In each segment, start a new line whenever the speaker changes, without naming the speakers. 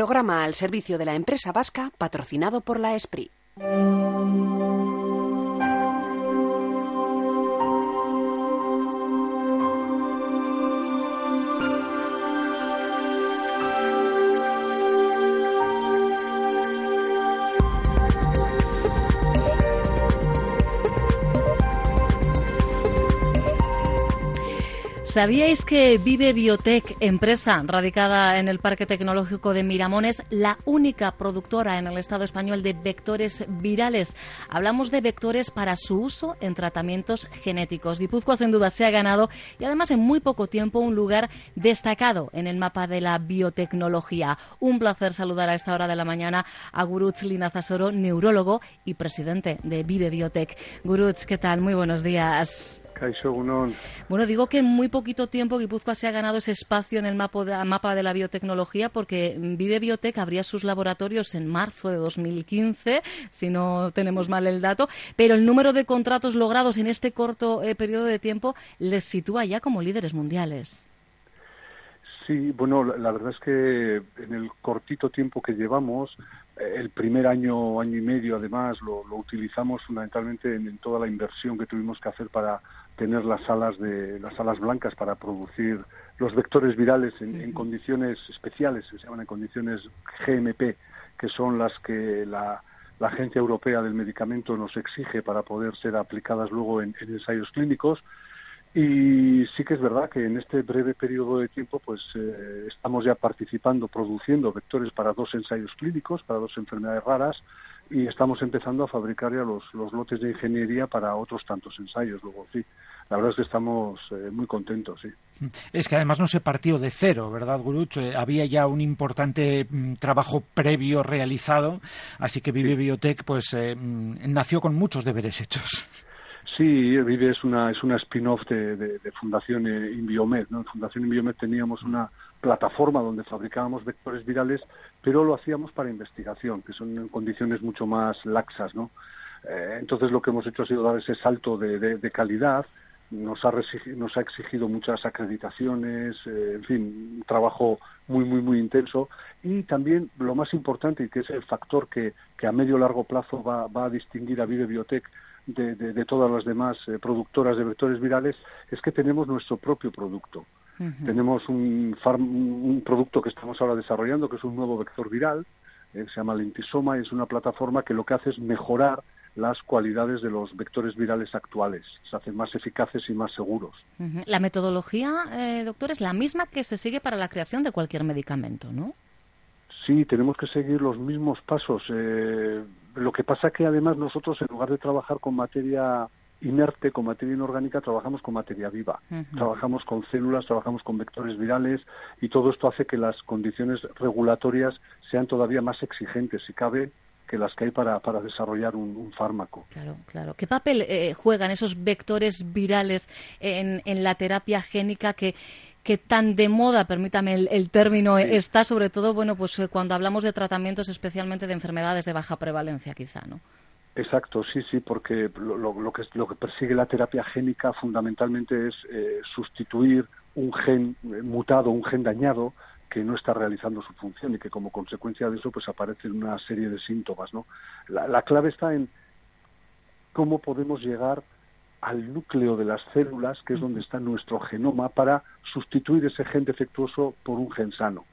programa al servicio de la empresa vasca patrocinado por la ESPRI.
¿Sabíais que Vive Biotech, empresa radicada en el Parque Tecnológico de Miramones, la única productora en el Estado español de vectores virales? Hablamos de vectores para su uso en tratamientos genéticos. Guipúzcoa sin duda se ha ganado y además en muy poco tiempo un lugar destacado en el mapa de la biotecnología. Un placer saludar a esta hora de la mañana a Gurutz Linazasoro, neurólogo y presidente de Vive Biotech. Gurutz, ¿qué tal? Muy buenos días. Bueno, digo que en muy poquito tiempo Guipúzcoa se ha ganado ese espacio en el mapa de la biotecnología porque Vive Biotech abría sus laboratorios en marzo de 2015, si no tenemos mal el dato, pero el número de contratos logrados en este corto eh, periodo de tiempo les sitúa ya como líderes mundiales.
Sí, bueno, la, verdad es que en el cortito tiempo que llevamos, el primer año, año y medio, además, lo, utilizamos fundamentalmente en, toda la inversión que tuvimos que hacer para tener las salas de las salas blancas para producir los vectores virales en, condiciones especiales, se llaman en condiciones GMP, que son las que la, Agencia Europea del Medicamento nos exige para poder ser aplicadas luego en, ensayos clínicos. Y sí que es verdad que en este breve periodo de tiempo, pues eh, estamos ya participando, produciendo vectores para dos ensayos clínicos, para dos enfermedades raras, y estamos empezando a fabricar ya los, los lotes de ingeniería para otros tantos ensayos. Luego, sí, la verdad es que estamos eh, muy contentos, sí.
Es que además no se partió de cero, ¿verdad, Guruch? Eh, había ya un importante mm, trabajo previo realizado, así que Vive Biotech pues eh, mm, nació con muchos deberes hechos.
Sí, Vive es una, es una spin-off de, de, Fundación Inviomed. ¿no? En Fundación Inviomed teníamos una plataforma donde fabricábamos vectores virales, pero lo hacíamos para investigación, que son en condiciones mucho más laxas, ¿no? entonces lo que hemos hecho ha sido dar ese salto de, de calidad nos ha, nos ha exigido muchas acreditaciones, eh, en fin, un trabajo muy, muy, muy intenso. Y también lo más importante, y que es el factor que, que a medio largo plazo va, va a distinguir a Vive Biotech de, de, todas las demás eh, productoras de vectores virales, es que tenemos nuestro propio producto. Tenemos un, un producto que estamos ahora desarrollando, que es un nuevo vector viral, eh, se llama Lentisoma, y es una plataforma que lo que hace es mejorar las cualidades de los vectores virales actuales. Se hacen más eficaces y más seguros.
La metodología, eh, doctor, es la misma que se sigue para la creación de cualquier medicamento, ¿no?
Sí, tenemos que seguir los mismos pasos. Eh, lo que pasa que además nosotros, en lugar de trabajar con materia inerte, con materia inorgánica, trabajamos con materia viva. Trabajamos con células, trabajamos con vectores virales y todo esto hace que las condiciones regulatorias sean todavía más exigentes. Si cabe, que las que hay para, para desarrollar un, fármaco.
Claro, claro. ¿Qué papel eh, juegan esos vectores virales en, en la terapia génica que que tan de moda, permítame el, término, está sobre todo, bueno, pues eh, cuando hablamos de tratamientos especialmente de enfermedades de baja prevalencia, quizá, ¿no?
Exacto, sí, sí, porque lo, lo, que, lo que persigue la terapia génica fundamentalmente es eh, sustituir un gen mutado, un gen dañado, que no está realizando su función y que como consecuencia de eso pues aparecen una serie de síntomas no la, clave está en cómo podemos llegar al núcleo de las células que es donde está nuestro genoma para sustituir ese gen defectuoso por un gen sano.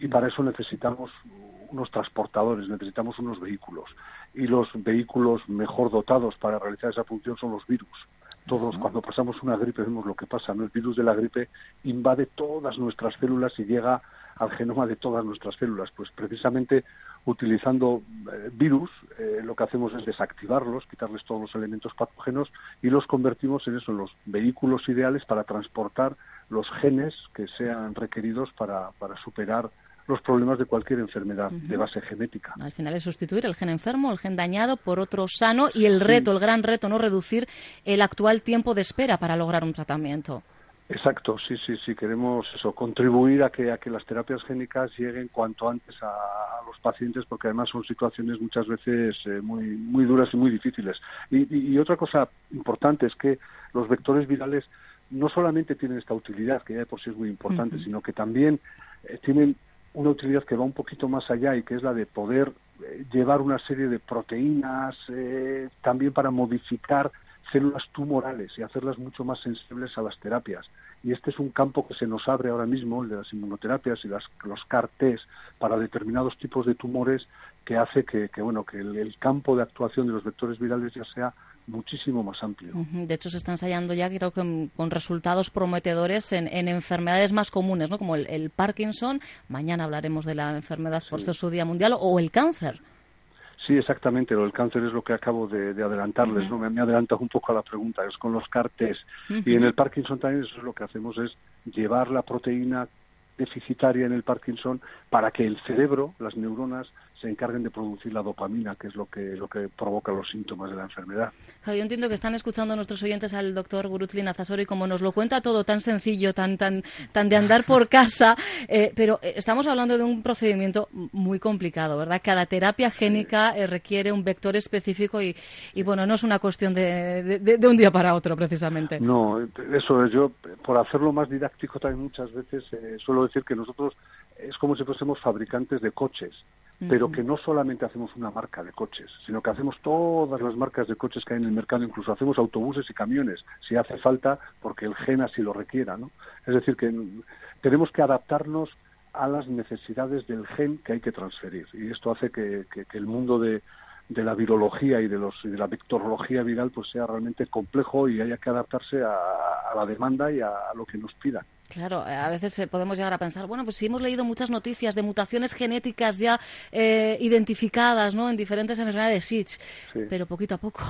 Y para eso necesitamos unos transportadores necesitamos unos vehículos. Y los vehículos mejor dotados para realizar esa función son los virus todos cuando pasamos una gripe vemos lo que pasa, ¿no? El virus de la gripe invade todas nuestras células y llega al genoma de todas nuestras células. Pues precisamente utilizando eh, virus, eh, lo que hacemos es desactivarlos, quitarles todos los elementos patógenos y los convertimos en eso, en los vehículos ideales para transportar los genes que sean requeridos para, para superar los problemas de cualquier enfermedad de base genética.
Al final es sustituir el gen enfermo, el gen dañado por otro sano y el reto, el gran reto, no reducir el actual tiempo de espera para lograr un tratamiento.
Exacto, sí, sí, sí, queremos eso, contribuir a que, a que las terapias génicas lleguen cuanto antes a, los pacientes, porque además son situaciones muchas veces eh, muy, muy duras y muy difíciles. Y, otra cosa importante es que los vectores virales no solamente tienen esta utilidad, que ya de por sí es muy importante, sino que también eh, tienen una utilidad que va un poquito más allá y que es la de poder eh, llevar una serie de proteínas eh, también para modificar células tumorales y hacerlas mucho más sensibles a las terapias. Y este es un campo que se nos abre ahora mismo, el de las inmunoterapias y las, los CAR-Ts para determinados tipos de tumores, que hace que, bueno, que el campo de actuación de los vectores virales ya sea muchísimo más amplio.
De hecho, se está ensayando ya, creo que con resultados prometedores en, enfermedades más comunes, ¿no? como el, Parkinson. Mañana hablaremos de la enfermedad por ser su Día Mundial o el cáncer.
Sí, exactamente. El cáncer es lo que acabo de, adelantarles. ¿no? Me, me adelantado un poco a la pregunta. Es con los CAR-Ts. Y en el Parkinson también eso es lo que hacemos es llevar la proteína deficitaria en el Parkinson para que el cerebro, las neuronas, se encarguen de producir la dopamina, que es lo que, lo que provoca los síntomas de la enfermedad.
yo entiendo que están escuchando nuestros oyentes al doctor Gurutzlin Azasori, como nos lo cuenta todo tan sencillo, tan, tan, tan de andar por casa, eh, pero eh, estamos hablando de un procedimiento muy complicado, ¿verdad? Cada terapia génica eh, requiere un vector específico y, y, bueno, no es una cuestión de, de, un día para otro, precisamente.
No, eso es. Yo, por hacerlo más didáctico también muchas veces, suelo decir que nosotros es como si fuésemos fabricantes de coches pero que no solamente hacemos una marca de coches, sino que hacemos todas las marcas de coches que hay en el mercado, incluso hacemos autobuses y camiones, si hace falta, porque el gen así lo requiera, ¿no? Es decir, que tenemos que adaptarnos a las necesidades del gen que hay que transferir, y esto hace que, el mundo de, de la virología y de, los, de la vectorología viral pues sea realmente complejo y haya que adaptarse a, a la demanda y a, lo que nos pidan.
Claro, a veces eh, podemos llegar a pensar, bueno, pues si hemos leído muchas noticias de mutaciones genéticas ya eh, identificadas ¿no? en diferentes enfermedades SIDS, pero poquito a poco.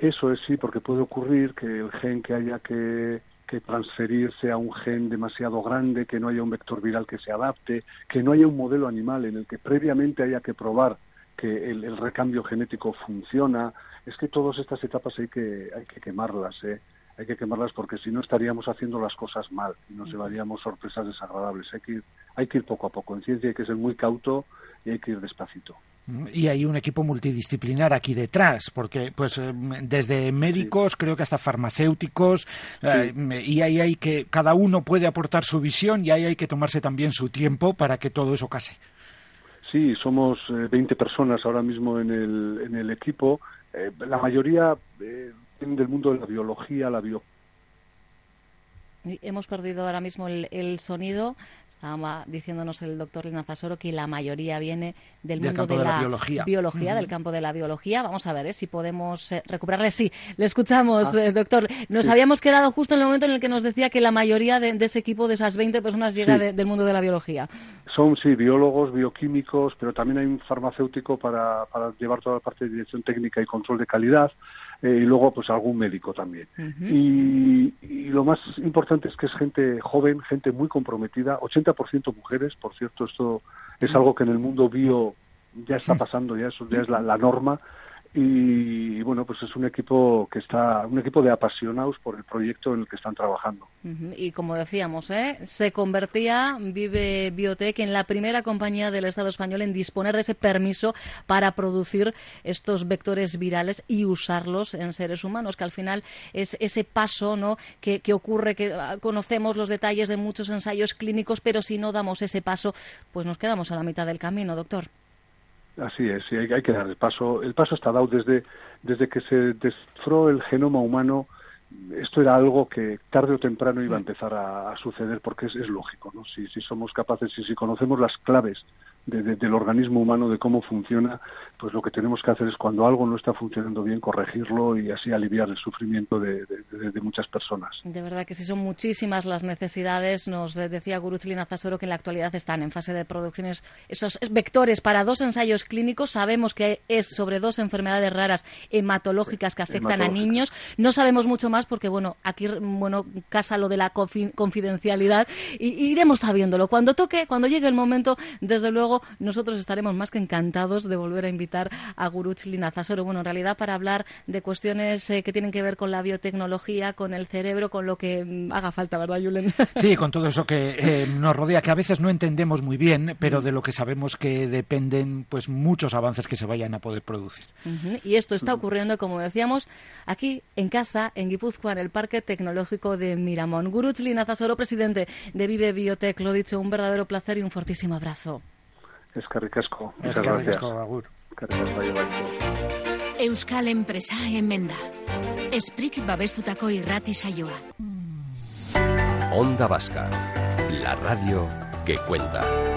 Eso es sí, porque puede ocurrir que el gen que haya que, transferir sea un gen demasiado grande, que no haya un vector viral que se adapte, que no haya un modelo animal en el que previamente haya que probar que el, el recambio genético funciona. Es que todas estas etapas hay que, hay que quemarlas. ¿eh? Hay que quemarlas porque si no estaríamos haciendo las cosas mal y nos llevaríamos sorpresas desagradables. Hay que ir, hay que ir poco a poco. En ciencia hay que ser muy cauto y hay que ir despacito.
Y hay un equipo multidisciplinar aquí detrás, porque pues eh, desde médicos, creo que hasta farmacéuticos, eh, y ahí hay que, cada uno puede aportar su visión y ahí hay que tomarse también su tiempo para que todo eso case.
Sí, somos 20 eh, personas ahora mismo en el, en el equipo. la mayoría del mundo de la biología, la bio.
Hemos perdido ahora mismo el, sonido. Estaba diciéndonos el doctor Linazasoro que la mayoría viene del, mundo de, la, biología, del campo de la biología. Vamos a ver ¿eh? si podemos eh, recuperarle. Sí, le escuchamos, ah. eh, doctor. Nos habíamos quedado justo en el momento en el que nos decía que la mayoría de, ese equipo, de esas 20 personas, llega del mundo de la biología.
Son, sí, biólogos, bioquímicos, pero también hay un farmacéutico para, para llevar toda la parte de dirección técnica y control de calidad. Eh, y luego pues algún médico también. y, lo más importante es que es gente joven, gente muy comprometida, 80% mujeres, por cierto, esto es algo que en el mundo bio ya está pasando, ya, eso ya es la, la norma y bueno pues es un equipo que está un equipo de apasionados por el proyecto en el que están trabajando.
Y como decíamos ¿eh? se convertía Vive Biotech en la primera compañía del Estado español en disponer de ese permiso para producir estos vectores virales y usarlos en seres humanos que al final es ese paso no que, que ocurre que ah, conocemos los detalles de muchos ensayos clínicos pero si no damos ese paso pues nos quedamos a la mitad del camino doctor
Así es, sí, hay, que dar el paso. El paso está dado desde, desde que se descifró el genoma humano. Esto era algo que tarde o temprano iba a empezar a, suceder porque es, es lógico, ¿no? Si, si somos capaces, si, si conocemos las claves del organismo humano, de cómo funciona, pues lo que tenemos que hacer es cuando algo no está funcionando bien, corregirlo y así aliviar el sufrimiento de, muchas personas.
De verdad que sí son muchísimas las necesidades. Nos decía Gurutzlin Azasoro que en la actualidad están en fase de producciones esos vectores para dos ensayos clínicos. Sabemos que es sobre dos enfermedades raras hematológicas que afectan a niños. No sabemos mucho más porque, bueno, aquí, bueno, casa lo de la confidencialidad y iremos sabiéndolo. Cuando toque, cuando llegue el momento, desde luego luego nosotros estaremos más que encantados de volver a invitar a Guruch Linazasoro. Bueno, en realidad para hablar de cuestiones eh, que tienen que ver con la biotecnología, con el cerebro, con lo que mm, haga falta, ¿verdad, Julen?
Sí, con todo eso que eh, nos rodea, que a veces no entendemos muy bien, pero de lo que sabemos que dependen pues muchos avances que se vayan a poder producir.
Y esto está ocurriendo, como decíamos, aquí en casa, en Guipúzcoa, en el Parque Tecnológico de Miramón. Guruch Linazasoro, presidente de Vive Biotech, lo dicho, un verdadero placer y un fortísimo abrazo.
Es que ricasco.
Es que ricasco, Agur.
Euskal Enpresa Emenda. Esprik babestutako irrati saioa.
Onda Vasca, la radio que cuenta.